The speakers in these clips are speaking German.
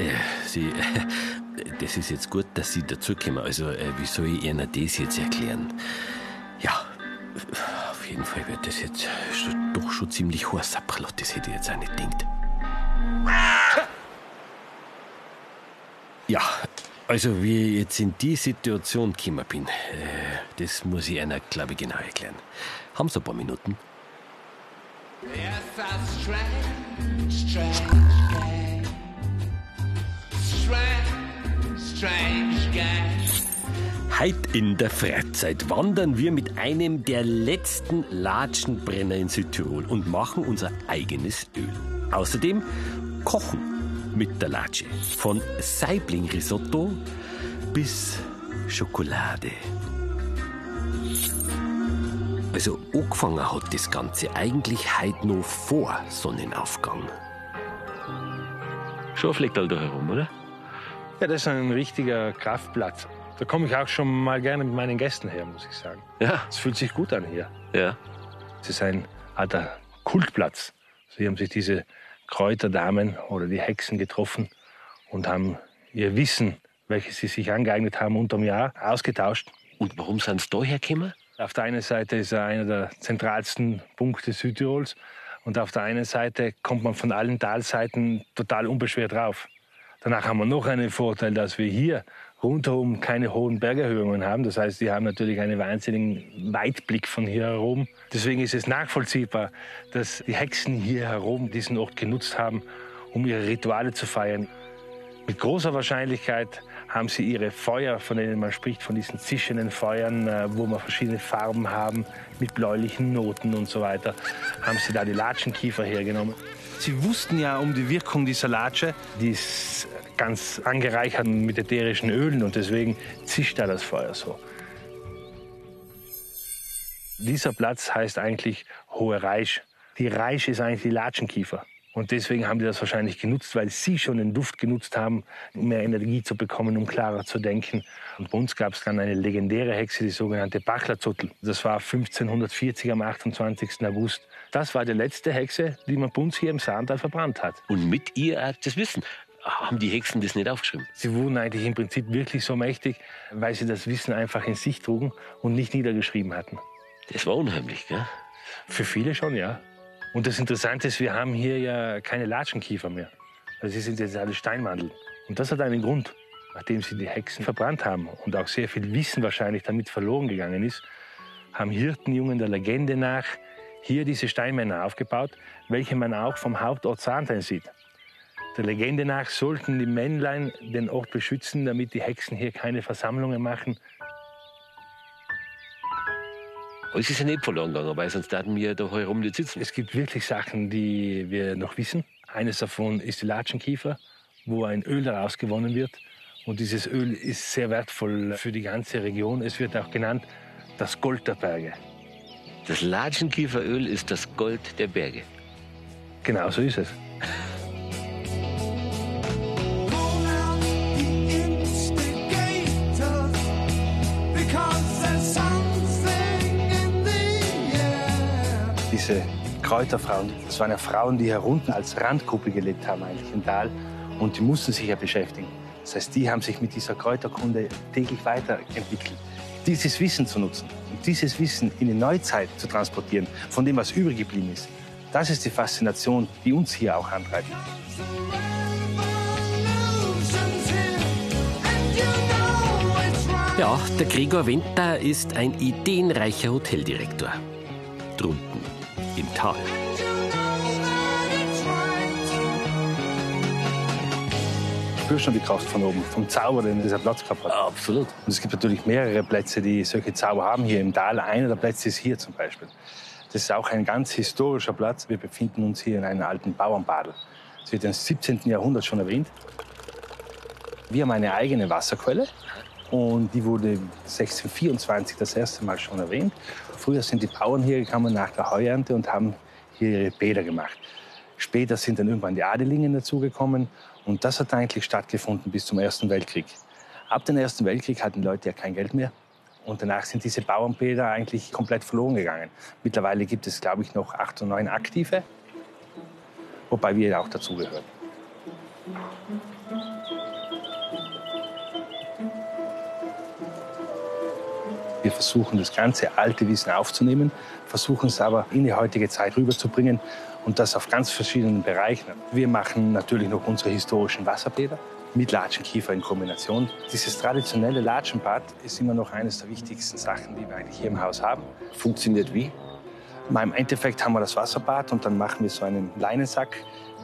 Äh, Sie, äh, das ist jetzt gut, dass Sie dazukommen. Also, äh, wie soll ich Ihnen das jetzt erklären? Ja, auf jeden Fall wird das jetzt doch schon ziemlich hoher Sapperlot. Das hätte ich jetzt auch nicht gedacht. Ja, also wie ich jetzt in die Situation gekommen bin, das muss ich einer, glaube ich, genau erklären. Haben Sie ein paar Minuten? Yes, that's strange, strange Heute in der Freizeit wandern wir mit einem der letzten Latschenbrenner in Südtirol und machen unser eigenes Öl. Außerdem kochen mit der Latsche. Von Saibling-Risotto bis Schokolade. Also angefangen hat das Ganze eigentlich heute noch vor Sonnenaufgang. Schon fliegt da herum, oder? Ja, das ist ein richtiger Kraftplatz. Da komme ich auch schon mal gerne mit meinen Gästen her, muss ich sagen. Ja. Es fühlt sich gut an hier. Ja. Es ist ein alter Kultplatz. Sie haben sich diese Kräuterdamen oder die Hexen getroffen und haben ihr Wissen, welches sie sich angeeignet haben unterm Jahr, ausgetauscht. Und warum sind sie da hergekommen? Auf der einen Seite ist er einer der zentralsten Punkte Südtirols und auf der einen Seite kommt man von allen Talseiten total unbeschwert rauf. Danach haben wir noch einen Vorteil, dass wir hier rundherum keine hohen Bergerhöhungen haben. Das heißt, die haben natürlich einen wahnsinnigen Weitblick von hier herum. Deswegen ist es nachvollziehbar, dass die Hexen hier herum diesen Ort genutzt haben, um ihre Rituale zu feiern. Mit großer Wahrscheinlichkeit haben sie ihre Feuer, von denen man spricht, von diesen zischenden Feuern, äh, wo wir verschiedene Farben haben, mit bläulichen Noten und so weiter, haben sie da die Latschenkiefer hergenommen. Sie wussten ja um die Wirkung dieser Latsche, die ist ganz angereichert mit ätherischen Ölen und deswegen zischt da das Feuer so. Dieser Platz heißt eigentlich Hohe Reisch. Die Reisch ist eigentlich die Latschenkiefer. Und deswegen haben die das wahrscheinlich genutzt, weil sie schon den Duft genutzt haben, um mehr Energie zu bekommen, um klarer zu denken. Und bei uns gab es dann eine legendäre Hexe, die sogenannte Bachlerzuttel. Das war 1540 am 28. August. Das war die letzte Hexe, die man bei uns hier im Saartal verbrannt hat. Und mit ihr auch das Wissen. Haben die Hexen das nicht aufgeschrieben? Sie wurden eigentlich im Prinzip wirklich so mächtig, weil sie das Wissen einfach in sich trugen und nicht niedergeschrieben hatten. Das war unheimlich, gell? Für viele schon, ja. Und das Interessante ist, wir haben hier ja keine Latschenkiefer mehr. Also sie sind jetzt alle Steinmandeln. Und das hat einen Grund. Nachdem sie die Hexen verbrannt haben und auch sehr viel Wissen wahrscheinlich damit verloren gegangen ist, haben Hirtenjungen der Legende nach hier diese Steinmänner aufgebaut, welche man auch vom Hauptort Saarstein sieht. Der Legende nach sollten die Männlein den Ort beschützen, damit die Hexen hier keine Versammlungen machen. Alles ist ja nicht verloren gegangen, weil sonst hätten wir da herum nicht sitzen. Es gibt wirklich Sachen, die wir noch wissen. Eines davon ist die Latschenkiefer, wo ein Öl daraus gewonnen wird. Und dieses Öl ist sehr wertvoll für die ganze Region. Es wird auch genannt das Gold der Berge. Das Latschenkieferöl ist das Gold der Berge. Genau so ist es. Diese Kräuterfrauen, das waren ja Frauen, die herunten als Randgruppe gelebt haben eigentlich im Tal. Und die mussten sich ja beschäftigen. Das heißt, die haben sich mit dieser Kräuterkunde täglich weiterentwickelt. Dieses Wissen zu nutzen und dieses Wissen in die Neuzeit zu transportieren, von dem, was übrig geblieben ist, das ist die Faszination, die uns hier auch antreibt. Ja, der Gregor Wenter ist ein ideenreicher Hoteldirektor. Drunten im Tal. Spüre schon die Kraft von oben, vom Zauber, den dieser Platz gehabt hat. Absolut. Und es gibt natürlich mehrere Plätze, die solche Zauber haben hier im Tal. Einer der Plätze ist hier zum Beispiel. Das ist auch ein ganz historischer Platz. Wir befinden uns hier in einem alten Bauernbadel. Das wird im 17. Jahrhundert schon erwähnt. Wir haben eine eigene Wasserquelle und die wurde 1624 das erste Mal schon erwähnt. Früher sind die Bauern hier gekommen nach der Heuernte und haben hier ihre Bäder gemacht. Später sind dann irgendwann die Adelingen dazugekommen und das hat eigentlich stattgefunden bis zum Ersten Weltkrieg. Ab dem Ersten Weltkrieg hatten die Leute ja kein Geld mehr und danach sind diese Bauernbäder eigentlich komplett verloren gegangen. Mittlerweile gibt es, glaube ich, noch acht oder neun aktive, wobei wir auch dazugehören. Versuchen, das ganze alte Wissen aufzunehmen, versuchen es aber in die heutige Zeit rüberzubringen und das auf ganz verschiedenen Bereichen. Wir machen natürlich noch unsere historischen Wasserbäder mit Latschenkiefer in Kombination. Dieses traditionelle Latschenbad ist immer noch eines der wichtigsten Sachen, die wir eigentlich hier im Haus haben. Funktioniert wie? Im Endeffekt haben wir das Wasserbad und dann machen wir so einen Leinensack.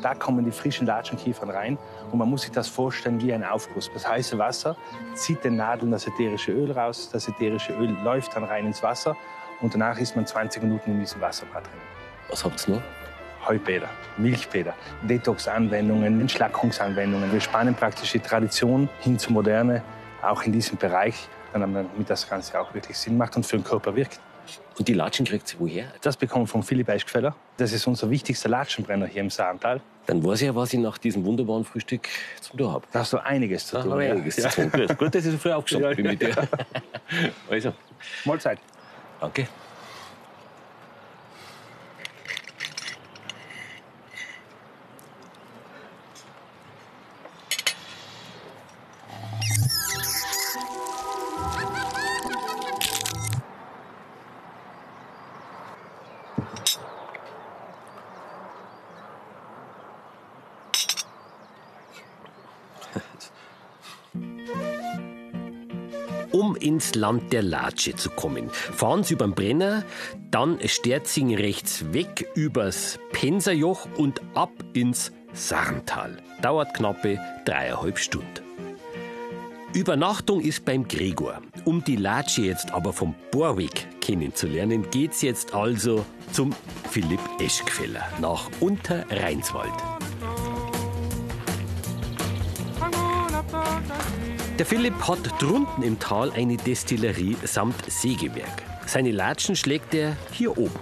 Da kommen die frischen Latschenkiefern rein und man muss sich das vorstellen wie ein Aufguss. Das heiße Wasser zieht den Nadeln das ätherische Öl raus. Das ätherische Öl läuft dann rein ins Wasser und danach ist man 20 Minuten in diesem Wasserbad drin. Was habt's noch? Heubäder, Milchbäder, Detox-Anwendungen, Entschlackungsanwendungen. Wir spannen praktisch die Tradition hin zur Moderne, auch in diesem Bereich, damit das Ganze auch wirklich Sinn macht und für den Körper wirkt. Und die Latschen kriegt sie woher? Das bekommen wir von Philipp Eichgfeller. Das ist unser wichtigster Latschenbrenner hier im Saartal. Dann weiß ich ja, was ich nach diesem wunderbaren Frühstück zum Tun habe. Da hast du einiges zu Da tun. ich ja. einiges zu tun. Gut, gut, dass ich so früh aufgestanden Ja, bin mit dir. Also, Mahlzeit. danke. Ins Land der Latsche zu kommen, fahren Sie überm Brenner, dann Sterzing rechts weg übers Penserjoch und ab ins Sarntal. Dauert knappe dreieinhalb Stunden. Übernachtung ist beim Gregor. Um die Latsche jetzt aber vom Borweg kennenzulernen, geht's jetzt also zum Philipp Eschgfeller nach Unterrheinswald. Der Philipp hat drunten im Tal eine Destillerie samt Sägewerk. Seine Latschen schlägt er hier oben.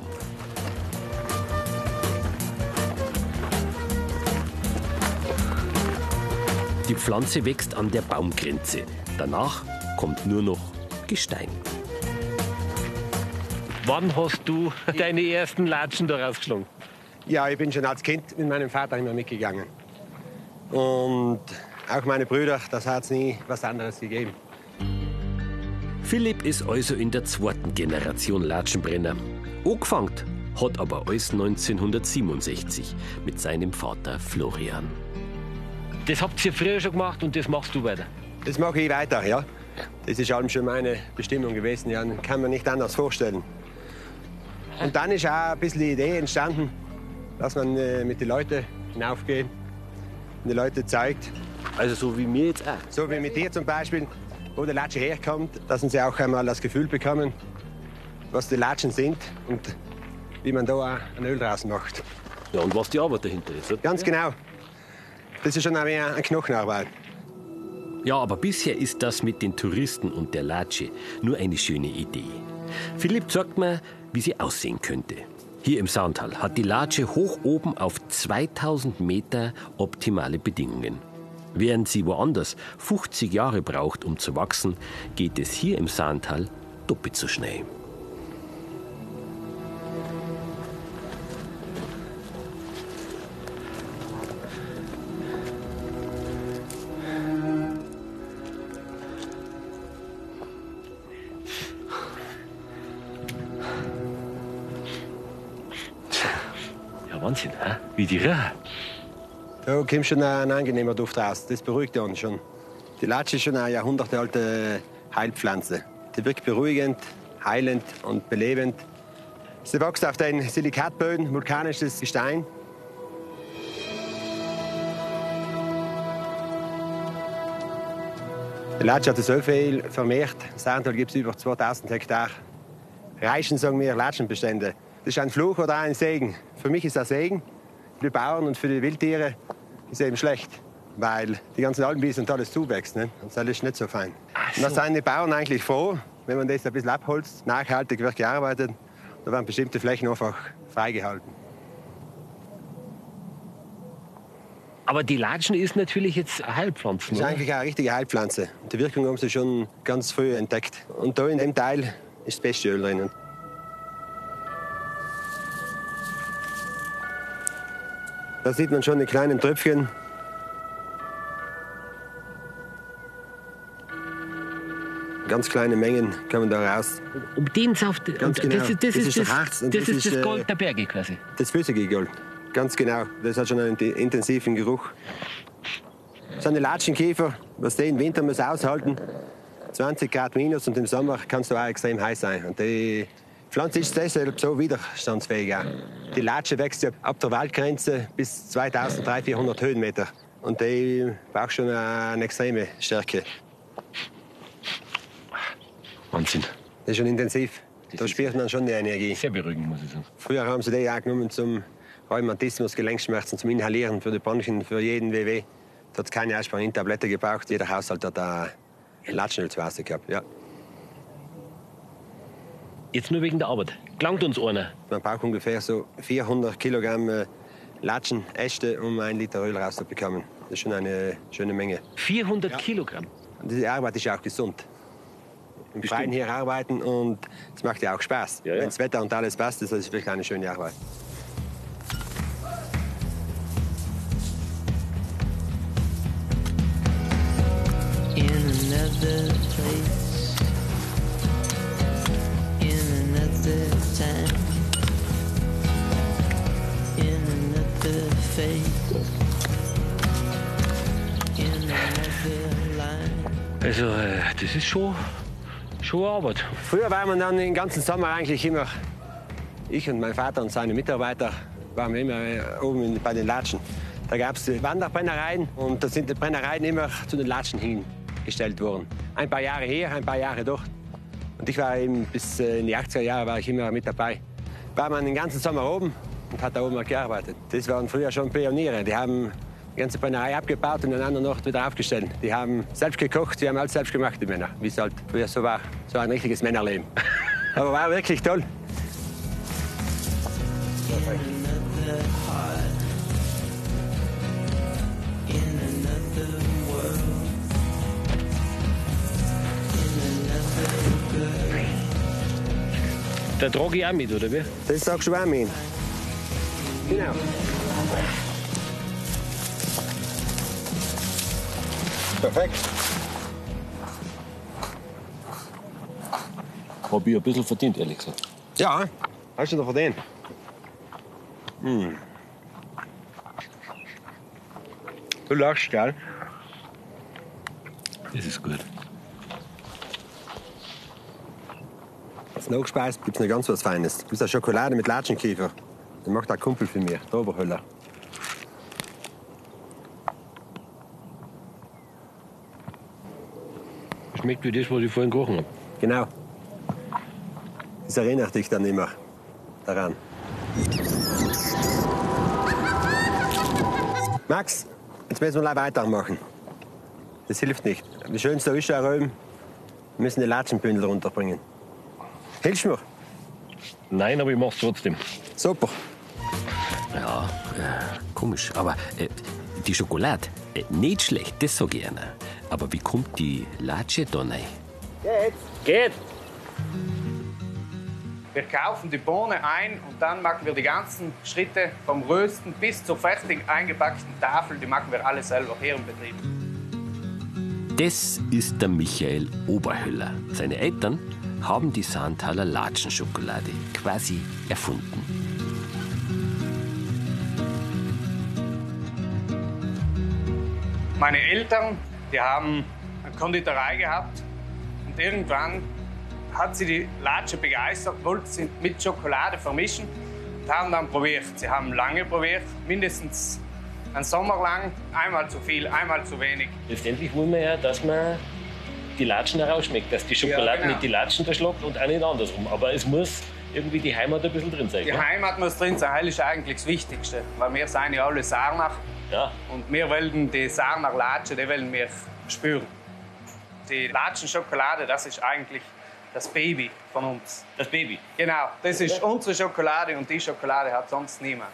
Die Pflanze wächst an der Baumgrenze. Danach kommt nur noch Gestein. Wann hast du deine ersten Latschen da rausgeschlagen? Ja, ich bin schon als Kind mit meinem Vater immer mitgegangen. Und auch meine Brüder, das hat es nie was anderes gegeben. Philipp ist also in der zweiten Generation Latschenbrenner. Angefangen hat aber alles 1967 mit seinem Vater Florian. Das habt ihr früher schon gemacht und das machst du weiter. Das mache ich weiter, ja. Das ist allem schon meine Bestimmung gewesen, ja. Kann man nicht anders vorstellen. Und dann ist auch ein bisschen die Idee entstanden, dass man äh, mit den Leuten hinaufgeht und die Leute zeigt, Also so wie mir jetzt auch. so wie mit dir zum Beispiel, wo der Latsche herkommt, dass sie auch einmal das Gefühl bekommen, was die Latschen sind und wie man da auch ein Öl draus macht. Ja, und was die Arbeit dahinter ist. oder? Ganz genau. Das ist schon auch mehr eine Knochenarbeit. Ja, aber bisher ist das mit den Touristen und der Latsche nur eine schöne Idee. Philipp zeigt mir, wie sie aussehen könnte. Hier im Soundtal hat die Latsche hoch oben auf 2000 Meter optimale Bedingungen. Während sie woanders 50 Jahre braucht, um zu wachsen, geht es hier im Saantal doppelt so schnell. Ja, Wahnsinn, wie die riechen. Da kommt schon ein angenehmer Duft raus. Das beruhigt uns schon. Die Latsche ist schon eine jahrhundertealte Heilpflanze. Die wirkt beruhigend, heilend und belebend. Sie wächst auf den Silikatböden, vulkanisches Gestein. Die Latsche hat so viel vermehrt. Im Saartal gibt es über 2000 Hektar. Reichen, sagen wir, Latschenbestände. Das ist ein Fluch oder ein Segen. Für mich ist das Segen. Für die Bauern und für die Wildtiere ist eben schlecht. Weil die ganzen Alpenwiesen und alles zuwächst. Ne? Und das ist nicht so fein. Und da sind die Bauern eigentlich froh, wenn man das ein bisschen abholzt. Nachhaltig wird gearbeitet. Da werden bestimmte Flächen einfach freigehalten. Aber die Latschen ist natürlich jetzt Heilpflanzen. Das ist oder? eigentlich eine richtige Heilpflanze. Die Wirkung haben sie schon ganz früh entdeckt. Und da in dem Teil ist das beste Öl drin. Da sieht man schon die kleinen Tröpfchen. ganz kleine Mengen kommen da raus. Um den Saft. Ganz genau. Das, ist- das, Das ist das, das Harz und das, das ist das äh, Gold der Berge quasi. Das flüssige Gold. Ganz genau. Das hat schon einen in- intensiven Geruch. So eine Latschenkäfer, was der im Winter muss aushalten, 20 Grad minus und im Sommer kann es auch extrem heiß sein. Und die Pflanze ist deshalb so widerstandsfähig. Die Latsche wächst ja ab der Waldgrenze bis 2300, 400 Höhenmeter. Und die braucht schon eine extreme Stärke. Wahnsinn. Das ist schon intensiv. Da spürt man schon die Energie. Sehr beruhigend, muss ich sagen. Früher haben sie die auch genommen zum Rheumatismus, Gelenkschmerzen, zum Inhalieren für die Bronchien, für jeden WW. Da hat es keine Aspirin-Tablette gebraucht. Jeder Haushalt hat da Latschenöl zu Hause gehabt. Ja. Jetzt nur wegen der Arbeit. Klangt uns einer. Man braucht ungefähr so 400 Kilogramm äh, Latschenäste, um ein Liter Öl rauszubekommen. Das ist schon eine schöne Menge. 400 Kilogramm. Und diese Arbeit ist ja auch gesund. Im Freien hier arbeiten und es macht ja auch Spaß. Ja, ja. Wenn das Wetter und alles passt, ist das wirklich eine schöne Arbeit. in another place, time, in another face, in another line. Also, äh, das ist schon, schon Arbeit. Früher waren wir dann den ganzen Sommer eigentlich immer, ich und mein Vater und seine Mitarbeiter, waren wir immer äh, oben in, bei den Latschen. Da gab es Wanderbrennereien und da sind die Brennereien immer zu den Latschen hingestellt worden. Ein paar Jahre hier, ein paar Jahre dort. Und ich war eben bis äh, in die 80er Jahre war ich immer mit dabei. War man den ganzen Sommer oben und hat da oben gearbeitet. Das waren früher schon Pioniere. Die haben die ganze Brennerei abgebaut und den anderen Ort wieder aufgestellt. Die haben selbst gekocht, die haben alles selbst gemacht, die Männer. Wie es halt früher so war. So ein richtiges Männerleben. Aber war wirklich toll. another Da trage ich auch mit, oder wie? Das sagst du auch mir. Genau. Perfekt. Hab ich ein bisschen verdient, ehrlich gesagt. Ja, hast du noch verdient. Hm. Du lachst, gell? Das ist gut. Als Nachspeis gibt es noch ganz was Feines. Das ist eine Schokolade mit Latschenkiefer. Den macht ein Kumpel für mich, der Oberhöller. Schmeckt wie das, was ich vorhin gerochen habe. Genau. Das erinnert dich dann immer daran. Max, jetzt müssen wir gleich weitermachen. Das hilft nicht. Das Schönste ist ja Röhm. Wir müssen die Latschenbündel runterbringen. Hilfst du mir? Nein, aber ich mach's trotzdem. Super. Ja, äh, komisch. Aber äh, die Schokolade, äh, nicht schlecht, das sag ich einer. Aber wie kommt die Latsche da rein? Geht. Wir kaufen die Bohne ein und dann machen wir die ganzen Schritte vom Rösten bis zur fertig eingepackten Tafel. Die machen wir alle selber hier im Betrieb. Das ist der Michael Oberhöller. Seine Eltern haben die Sandtaler Latschenschokolade quasi erfunden. Meine Eltern, die haben eine Konditorei gehabt und irgendwann hat sie die Latsche begeistert, wollten sie mit Schokolade vermischen und haben dann probiert. Sie haben lange probiert, mindestens einen Sommer lang, einmal zu viel, einmal zu wenig. Letztendlich wollen wir ja, dass man die Latschen herausschmeckt, dass die Schokolade genau. nicht die Latschen verschluckt und auch nicht andersrum. Aber es muss irgendwie die Heimat ein bisschen drin sein. Die gell? Heimat muss drin sein, das ist eigentlich das Wichtigste, weil wir sind ja alle Sarnach Ja, und wir wollen die Sarner Latsche, die wollen wir spüren. Die Latschenschokolade, das ist eigentlich das Baby von uns. das Baby. Genau, das ist unsere Schokolade und die Schokolade hat sonst niemand.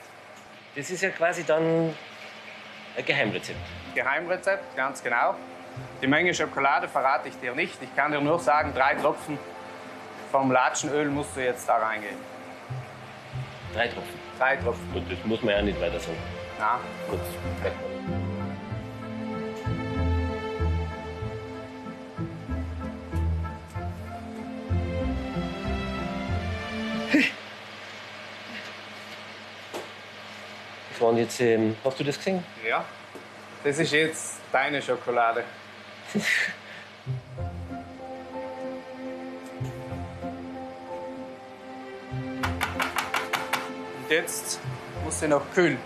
Das ist ja quasi dann ein Geheimrezept. Geheimrezept, ganz genau. Die Menge Schokolade verrate ich dir nicht. Ich kann dir nur sagen, drei Tropfen vom Latschenöl musst du jetzt da reingehen. Drei Tropfen? Drei Tropfen. Gut, das muss man ja nicht weiter sagen. Na? Gut. Hm. Das waren jetzt, ähm, hast du das gesehen? Ja. Das ist jetzt deine Schokolade. Und jetzt muss sie noch kühlen.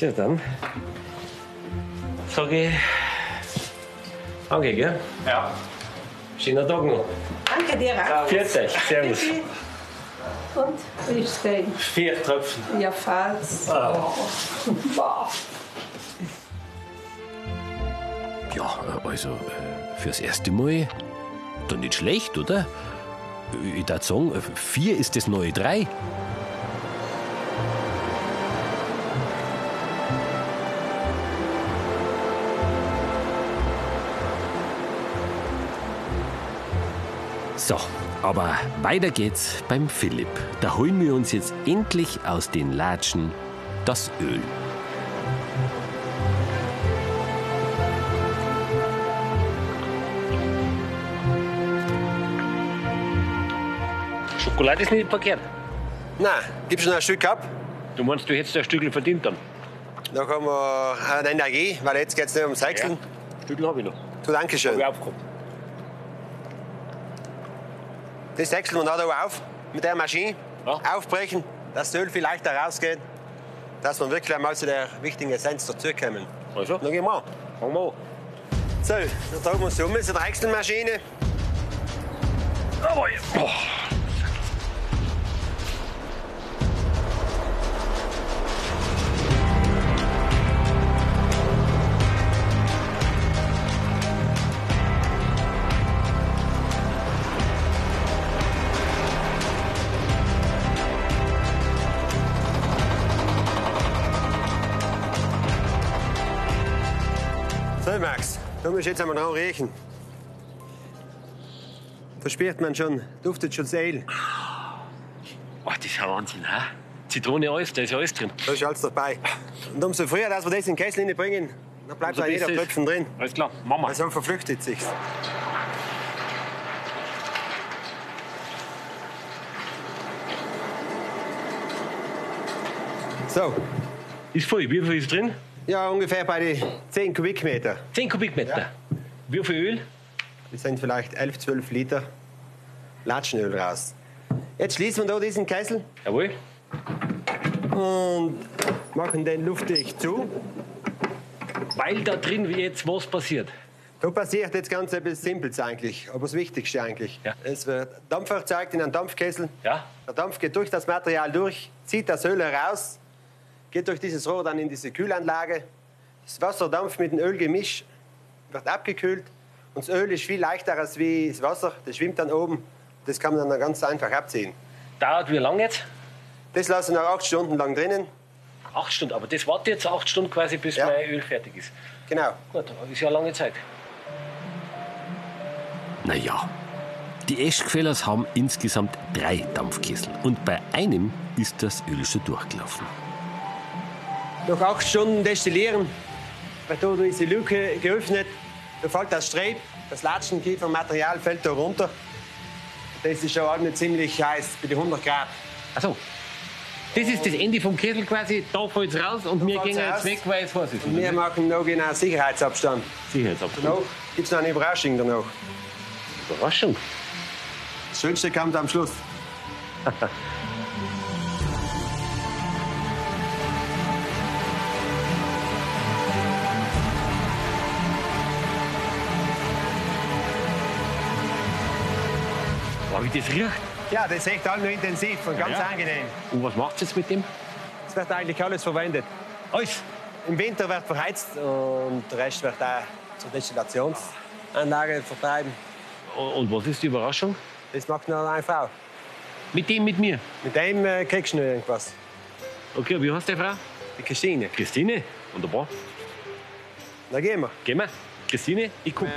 Ja, dann. Sag ich. Danke, gell? Ja. Schöner Tag noch. Danke dir auch. Pfiat euch. Servus. Und wie ist? Vier Tröpfen. Ja, falls. Also äh, fürs erste Mal doch nicht schlecht, oder? Ich würde sagen, äh, vier ist das neue drei. So, aber weiter geht's beim Philipp. Da holen wir uns jetzt endlich aus den Latschen das Öl. Schokolade ist nicht verkehrt. Na, gibst du noch ein Stück ab? Du meinst, du hättest ein Stückchen verdient dann? Dann haben wir eine Energie, weil jetzt geht es nicht ums Häckseln. Ein Stückchen habe ich noch. Du, danke schön. Hab ich aufgehabt. Das häckseln wir noch da auf mit der Maschine. Ja. Aufbrechen, dass das Öl viel leichter rausgeht. Dass wir wirklich einmal zu der wichtigen Essenz dazukommen. Also, Dann gehen wir an. fangen wir an. So, dann tragen wir uns um, so eine Häckselmaschine. Oh. So, Max, da musst du jetzt einmal dran riechen. Da spürt man schon, duftet schon Öl. Oh, das ist ja Wahnsinn, hä? Zitrone, alles, da ist ja alles drin. Da ist alles dabei. Und umso früher, dass wir das in den Kessel hineinbringen, dann bleibt da jeder Tröpfchen drin. Alles klar, Mama. Also verflüchtet sich's. So, Ist voll. Wie viel ist drin? Ja, ungefähr bei den 10 Kubikmeter. 10 Kubikmeter. Wie viel Öl? Das sind vielleicht 11, 12 Liter Latschenöl raus. Jetzt schließen wir da diesen Kessel Jawohl. und machen den luftdicht zu. Weil da drin jetzt was passiert. Da passiert jetzt ganz etwas Simples eigentlich, aber das Wichtigste eigentlich. Ja. Es wird Dampf erzeugt in einem Dampfkessel. Ja? Der Dampf geht durch das Material durch, zieht das Öl heraus, geht durch dieses Rohr dann in diese Kühlanlage. Das Wasserdampf mit dem Ölgemisch wird abgekühlt und das Öl ist viel leichter als wie das Wasser. Das schwimmt dann oben. Das kann man dann ganz einfach abziehen. Dauert wie lange jetzt? Das lassen wir acht Stunden lang drinnen. Acht Stunden. Aber das wartet jetzt acht Stunden quasi, bis Ja. mein Öl fertig ist. Genau. Gut, ist ja eine lange Zeit. Naja, die Eschquellers haben insgesamt drei Dampfkessel und bei einem ist das Öl schon durchgelaufen. Nach acht Stunden destillieren wird da diese Lücke geöffnet. Da fällt das Streb, das Latschenkiefermaterial fällt da runter. Das ist schon ziemlich heiß, bei den 100 Grad. Achso. Das ist das Ende vom Kessel quasi. Da fällt es raus und wir fällt's gehen jetzt weg, weil es heiß ist. Und wir machen noch genau Sicherheitsabstand. Sicherheitsabstand. Danach gibt es noch eine Überraschung danach. Überraschung. Das Schönste kommt am Schluss. wie das riecht. Ja, das ist echt all nur intensiv und ganz ja. angenehm. Und was macht es jetzt mit dem? Es wird eigentlich alles verwendet. Alles. Im Winter wird verheizt und der Rest wird auch zur Destillationsanlage vertreiben. Und was ist die Überraschung? Das macht nur eine Frau. Mit dem, mit mir. Mit dem äh, kriegst du noch irgendwas. Okay, wie heißt die Frau? Die Christine. Christine. Wunderbar. Da gehen wir. Gehen wir. Christine, ich time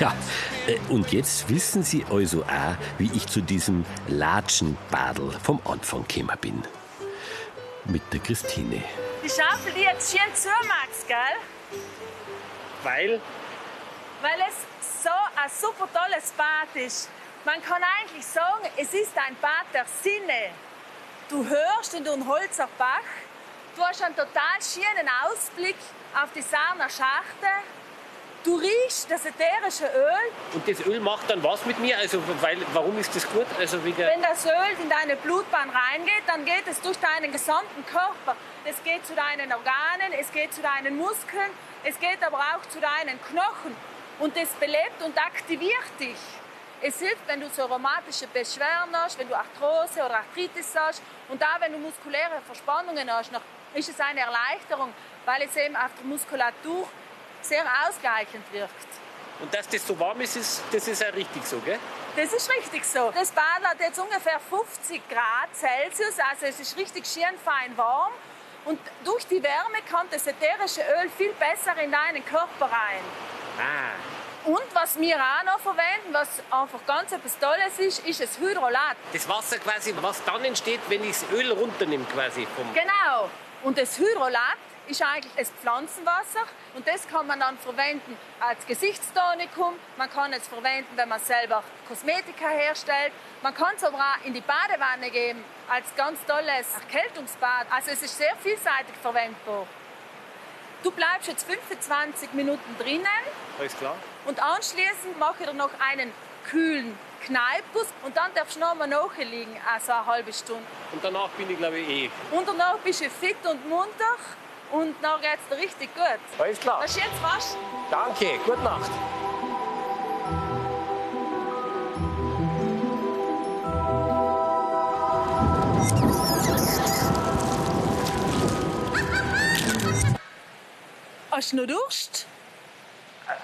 Ja, äh, und jetzt wissen Sie also auch, wie ich zu diesem Latschenbadel vom Anfang gekommen bin. Mit der Christine. die Schaufel, die jetzt schön zumachst, gell? Weil Weil es so ein super tolles Bad ist. Man kann eigentlich sagen, es ist ein Bad der Sinne. Du hörst in den Holzer Bach, du hast einen total schönen Ausblick auf die Sarner Schachte. Du riechst das ätherische Öl. und das Öl macht dann was mit mir? Also weil warum ist das gut? Also wegen Wenn das Öl in deine Blutbahn reingeht, dann geht es durch deinen gesamten Körper. Es geht zu deinen Organen, es geht zu deinen Muskeln, es geht aber auch zu deinen Knochen. Und es belebt und aktiviert dich. Es hilft, wenn du so rheumatische Beschwerden hast, wenn du Arthrose oder Arthritis hast und auch wenn du muskuläre Verspannungen hast, noch ist es eine Erleichterung, weil es eben auf der Muskulatur sehr ausgleichend wirkt. und dass das so warm ist, ist das ist ja richtig so, gell? Das ist richtig so. Das Bad hat jetzt ungefähr 50 Grad Celsius, also es ist richtig schön fein warm. Und durch die Wärme kommt das ätherische Öl viel besser in deinen Körper rein. Ah, Und was wir auch noch verwenden, was einfach ganz etwas Tolles ist, ist das Hydrolat. das Wasser quasi, was dann entsteht, wenn ich das Öl runternehme quasi vom Genau. Und das Hydrolat ist eigentlich das Pflanzenwasser und das kann man dann verwenden als Gesichtstonikum. Man kann es verwenden, wenn man selber Kosmetika herstellt. Man kann es aber auch in die Badewanne geben als ganz tolles Erkältungsbad. Also es ist sehr vielseitig verwendbar. Du bleibst jetzt 25 Minuten drinnen Alles klar? und anschließend mache ich dir noch einen kühlen Kneipus und dann darfst du noch mal nachliegen, also eine halbe Stunde. Und danach bin ich glaube ich eh. Und danach bist du fit und munter und dann geht es dir richtig gut. Alles klar. Ist jetzt rasch. Danke, gute Nacht. Hast du noch Durst?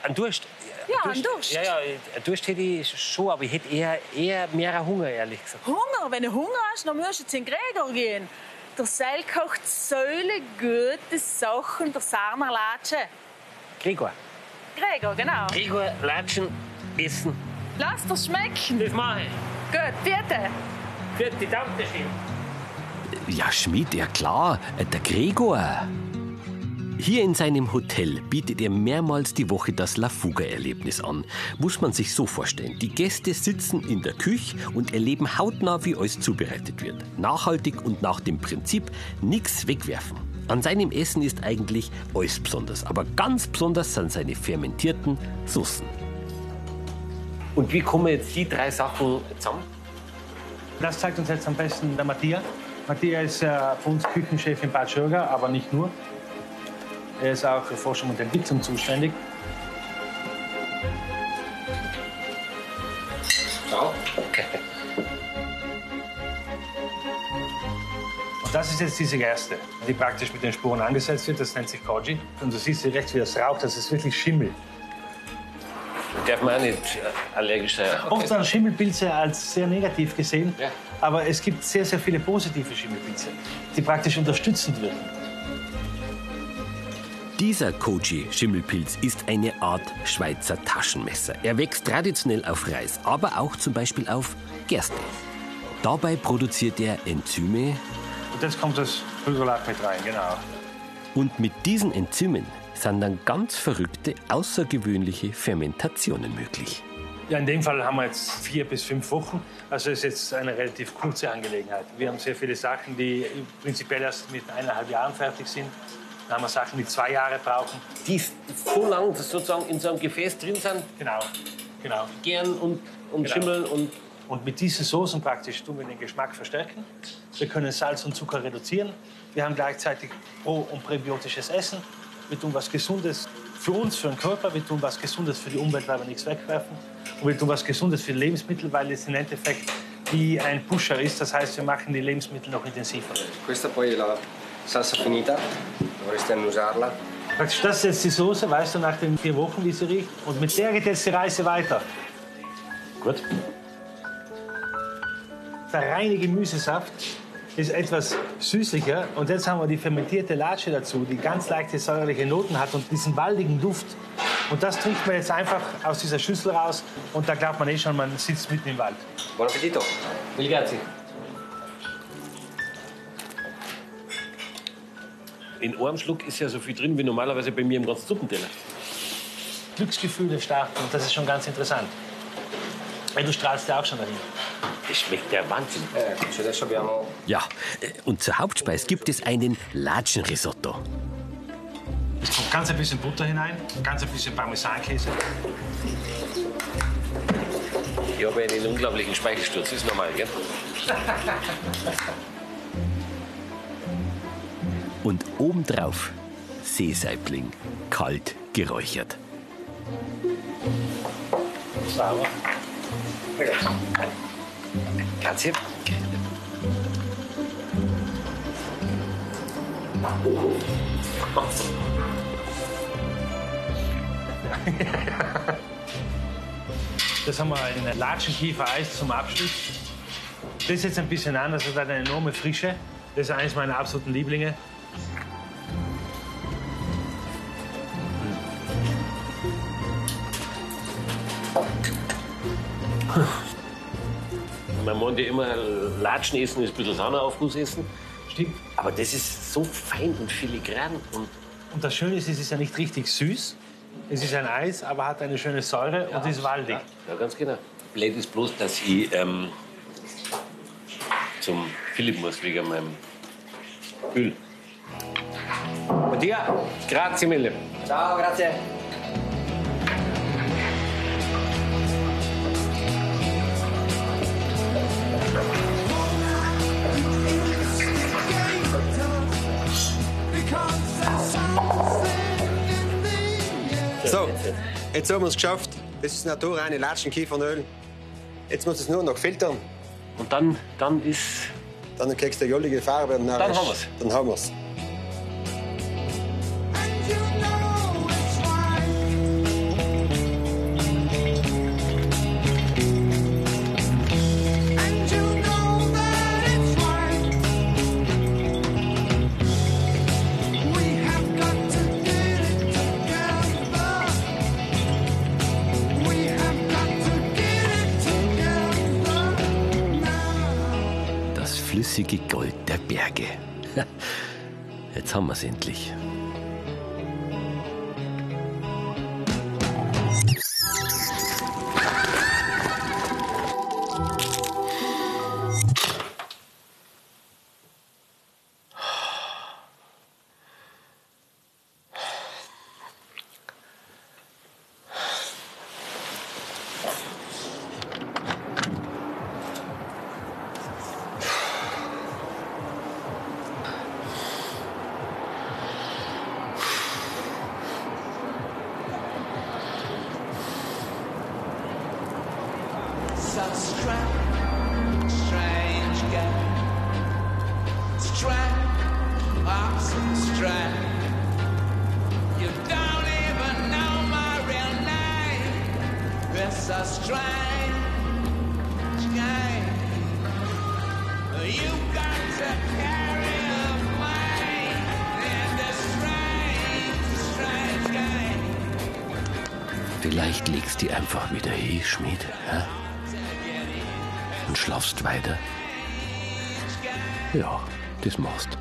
Ein Durst? Ja, ein Durst. Ja, ja, ein Durst hätte ich schon, aber ich hätte eher, eher mehr Hunger, ehrlich gesagt. Hunger? Wenn du Hunger hast, dann musst du zu den Gregor gehen. Der Seil kocht Säule gute Sachen der Sarner Latsche. Gregor. Gregor, genau. Gregor, Latschen, Essen. Lass dir schmecken. Das mache ich. Gut, bitte. Die Danke schön. Ja, Schmidt, ja klar, äh, der Gregor. Hier in seinem Hotel bietet er mehrmals die Woche das La Fuga-Erlebnis an. Muss man sich so vorstellen. Die Gäste sitzen in der Küche und erleben hautnah, wie alles zubereitet wird. Nachhaltig und nach dem Prinzip nichts wegwerfen. An seinem Essen ist eigentlich alles besonders, aber ganz besonders sind seine fermentierten Soßen. Und wie kommen jetzt die drei Sachen zusammen? Das zeigt uns jetzt am besten der Matthias. Matthias ist äh, für uns Küchenchef in Bad Schörger, aber nicht nur. Er ist auch für Forschung und Entwicklung zuständig. Und das ist jetzt diese Gerste, die praktisch mit den Spuren angesetzt wird. Das nennt sich Koji. Und du siehst direkt, wie das raucht. Das ist wirklich Schimmel. Darf man auch nicht allergisch sein. Oft werden Schimmelpilze als sehr negativ gesehen. Ja. Aber es gibt sehr, sehr viele positive Schimmelpilze, die praktisch unterstützend wirken. Dieser Koji-Schimmelpilz ist eine Art Schweizer Taschenmesser. Er wächst traditionell auf Reis, aber auch zum Beispiel auf Gerste. Dabei produziert er Enzyme Und jetzt kommt das Hydrolat mit rein, genau. und mit diesen Enzymen sind dann ganz verrückte, außergewöhnliche Fermentationen möglich. Ja, in dem Fall haben wir jetzt vier bis fünf Wochen. Also ist jetzt eine relativ kurze Angelegenheit. Wir haben sehr viele Sachen, die prinzipiell erst mit eineinhalb Jahren fertig sind. Dann haben wir Sachen, die zwei Jahre brauchen. Die so lang sozusagen in so einem Gefäß drin sind, Genau, genau. gern und, und Genau. schimmeln und Und mit diesen Soßen praktisch tun wir den Geschmack verstärken. Wir können Salz und Zucker reduzieren. Wir haben gleichzeitig pro- und präbiotisches Essen. Wir tun was Gesundes für uns, für den Körper. Wir tun was Gesundes für die Umwelt, weil wir nichts wegwerfen. Und wir tun was Gesundes für die Lebensmittel, weil es im Endeffekt wie ein Pusher ist. Das heißt, wir machen die Lebensmittel noch intensiver. Questa poi è la salsa finita, dovresti annusarla. Praktisch, das ist jetzt die Soße, weißt du, nach den vier Wochen, wie sie riecht. Und mit der geht jetzt die Reise weiter. Gut. Der reine Gemüsesaft ist etwas süßlicher. Und jetzt haben wir die fermentierte Latsche dazu, die ganz leichte säuerliche Noten hat und diesen waldigen Duft. Und das trinkt man jetzt einfach aus dieser Schüssel raus. Und da glaubt man eh schon, man sitzt mitten im Wald. Buon appetito! Grazie. In einem Schluck ist ja so viel drin wie normalerweise bei mir im ganzen Suppenteller. Glücksgefühle starten und das ist schon ganz interessant. Weil du strahlst ja auch schon dahin. Das schmeckt der Wahnsinn. Abbiamo Ja, äh, und zur Hauptspeis gibt es einen Latschenrisotto. Es kommt ganz ein bisschen Butter hinein, ganz ein bisschen Parmesankäse. Ich habe einen unglaublichen Speichelsturz, ist normal, gell? Und obendrauf Seesaibling, kalt geräuchert. Sauer. Katze? Das haben wir in Latschenkiefer-Eis zum Abschluss. Das ist jetzt ein bisschen anders, das hat eine enorme Frische. Das ist eines meiner absoluten Lieblinge. Man meint ja immer, Latschen essen ist ein bisschen Sahneraufguss essen. Stimmt. Aber das ist so fein und filigran. Und Und das Schöne ist, es ist ja nicht richtig süß. Es ist ein Eis, aber hat eine schöne Säure und ist waldig. ja, ganz genau. Blöd ist bloß, dass ich ähm, zum Philipp muss wegen meinem Öl. Und dir, grazie mille. Ciao, grazie. So, jetzt haben wir es geschafft. Das ist naturreine Latschenkieferöl. Jetzt muss es nur noch filtern. Und dann, dann ist. Dann kriegst du jollige Farbe. Und Dann haben wir's. Dann haben wir's. Das Es endlich. Schmied. Ja? Und schlafst weiter. Ja, das machst.